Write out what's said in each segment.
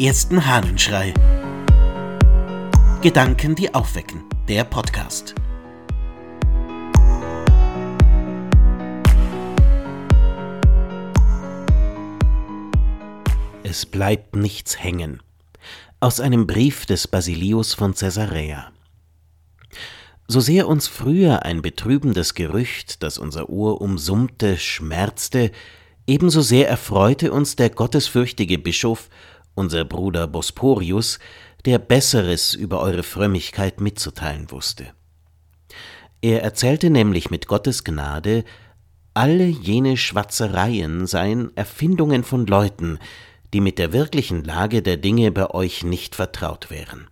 ersten Hahnenschrei. Gedanken, die aufwecken. Der Podcast. Es bleibt nichts hängen. Aus einem Brief des Basilius von Caesarea. So sehr uns früher ein betrübendes Gerücht, das unser Ohr umsummte, schmerzte, ebenso sehr erfreute uns der gottesfürchtige Bischof, unser Bruder Bosporius, der Besseres über eure Frömmigkeit mitzuteilen wusste. Er erzählte nämlich mit Gottes Gnade, alle jene Schwatzereien seien Erfindungen von Leuten, die mit der wirklichen Lage der Dinge bei euch nicht vertraut wären.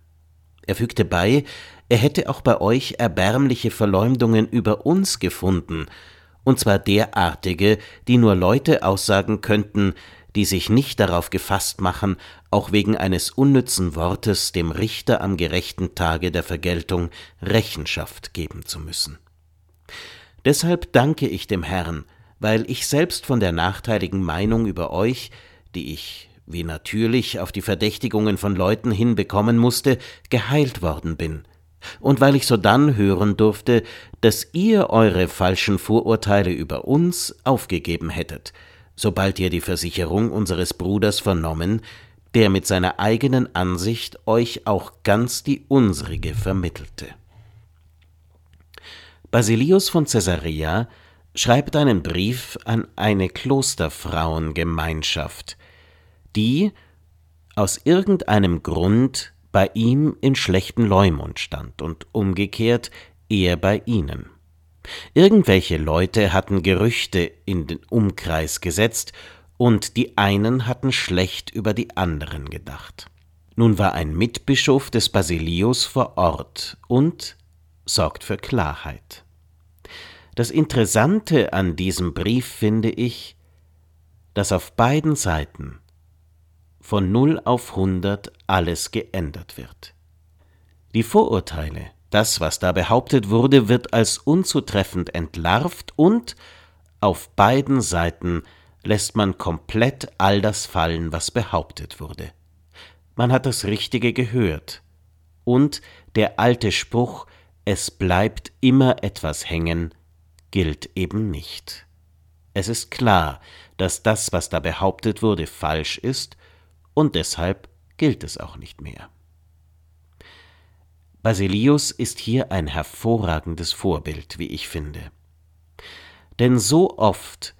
Er fügte bei, er hätte auch bei euch erbärmliche Verleumdungen über uns gefunden, und zwar derartige, die nur Leute aussagen könnten, die sich nicht darauf gefasst machen, auch wegen eines unnützen Wortes dem Richter am gerechten Tage der Vergeltung Rechenschaft geben zu müssen. Deshalb danke ich dem Herrn, weil ich selbst von der nachteiligen Meinung über euch, die ich wie natürlich auf die Verdächtigungen von Leuten hinbekommen musste, geheilt worden bin, und weil ich sodann hören durfte, dass ihr eure falschen Vorurteile über uns aufgegeben hättet, sobald ihr die Versicherung unseres Bruders vernommen, der mit seiner eigenen Ansicht euch auch ganz die unsrige vermittelte. Basilius von Caesarea schreibt einen Brief an eine Klosterfrauengemeinschaft, die aus irgendeinem Grund bei ihm in schlechten Leumund stand und umgekehrt er bei ihnen. Irgendwelche Leute hatten Gerüchte in den Umkreis gesetzt, und die einen hatten schlecht über die anderen gedacht. Nun war ein Mitbischof des Basilius vor Ort und sorgt für Klarheit. Das Interessante an diesem Brief finde ich, dass auf beiden Seiten von 0 auf 100 alles geändert wird. Die Vorurteile, das, was da behauptet wurde, wird als unzutreffend entlarvt und auf beiden Seiten lässt man komplett all das fallen, was behauptet wurde. Man hat das Richtige gehört. Und der alte Spruch, es bleibt immer etwas hängen, gilt eben nicht. Es ist klar, dass das, was da behauptet wurde, falsch ist und deshalb gilt es auch nicht mehr. Basilius ist hier ein hervorragendes Vorbild, wie ich finde. Denn so oft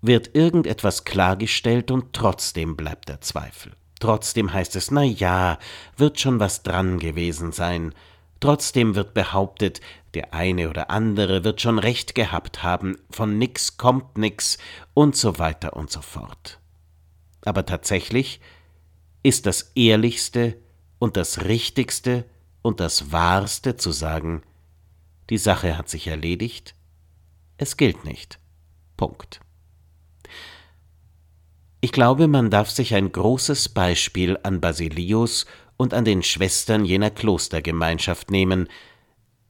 wird irgendetwas klargestellt und trotzdem bleibt der Zweifel. Trotzdem heißt es, na ja, wird schon was dran gewesen sein. Trotzdem wird behauptet, der eine oder andere wird schon recht gehabt haben, von nix kommt nix und so weiter und so fort. Aber tatsächlich ist das Ehrlichste und das Richtigste und das Wahrste zu sagen, die Sache hat sich erledigt, es gilt nicht. Punkt. Ich glaube, man darf sich ein großes Beispiel an Basilius und an den Schwestern jener Klostergemeinschaft nehmen,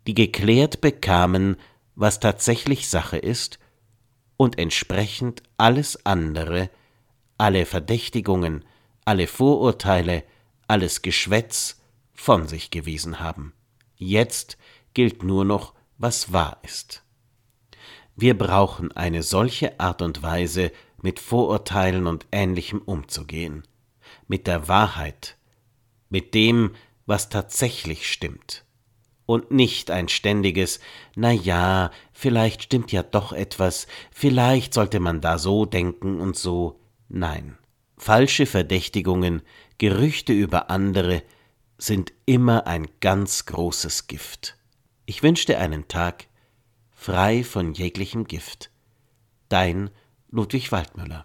die geklärt bekamen, was tatsächlich Sache ist, und entsprechend alles andere, alle Verdächtigungen, alle Vorurteile, alles Geschwätz von sich gewiesen haben. Jetzt gilt nur noch, was wahr ist. Wir brauchen eine solche Art und Weise, mit Vorurteilen und Ähnlichem umzugehen, mit der Wahrheit, mit dem, was tatsächlich stimmt, und nicht ein ständiges Na ja, vielleicht stimmt ja doch etwas, vielleicht sollte man da so denken und so. Nein. Falsche Verdächtigungen, Gerüchte über andere sind immer ein ganz großes Gift. Ich wünsche dir einen Tag frei von jeglichem Gift. Dein Ludwig Waldmüller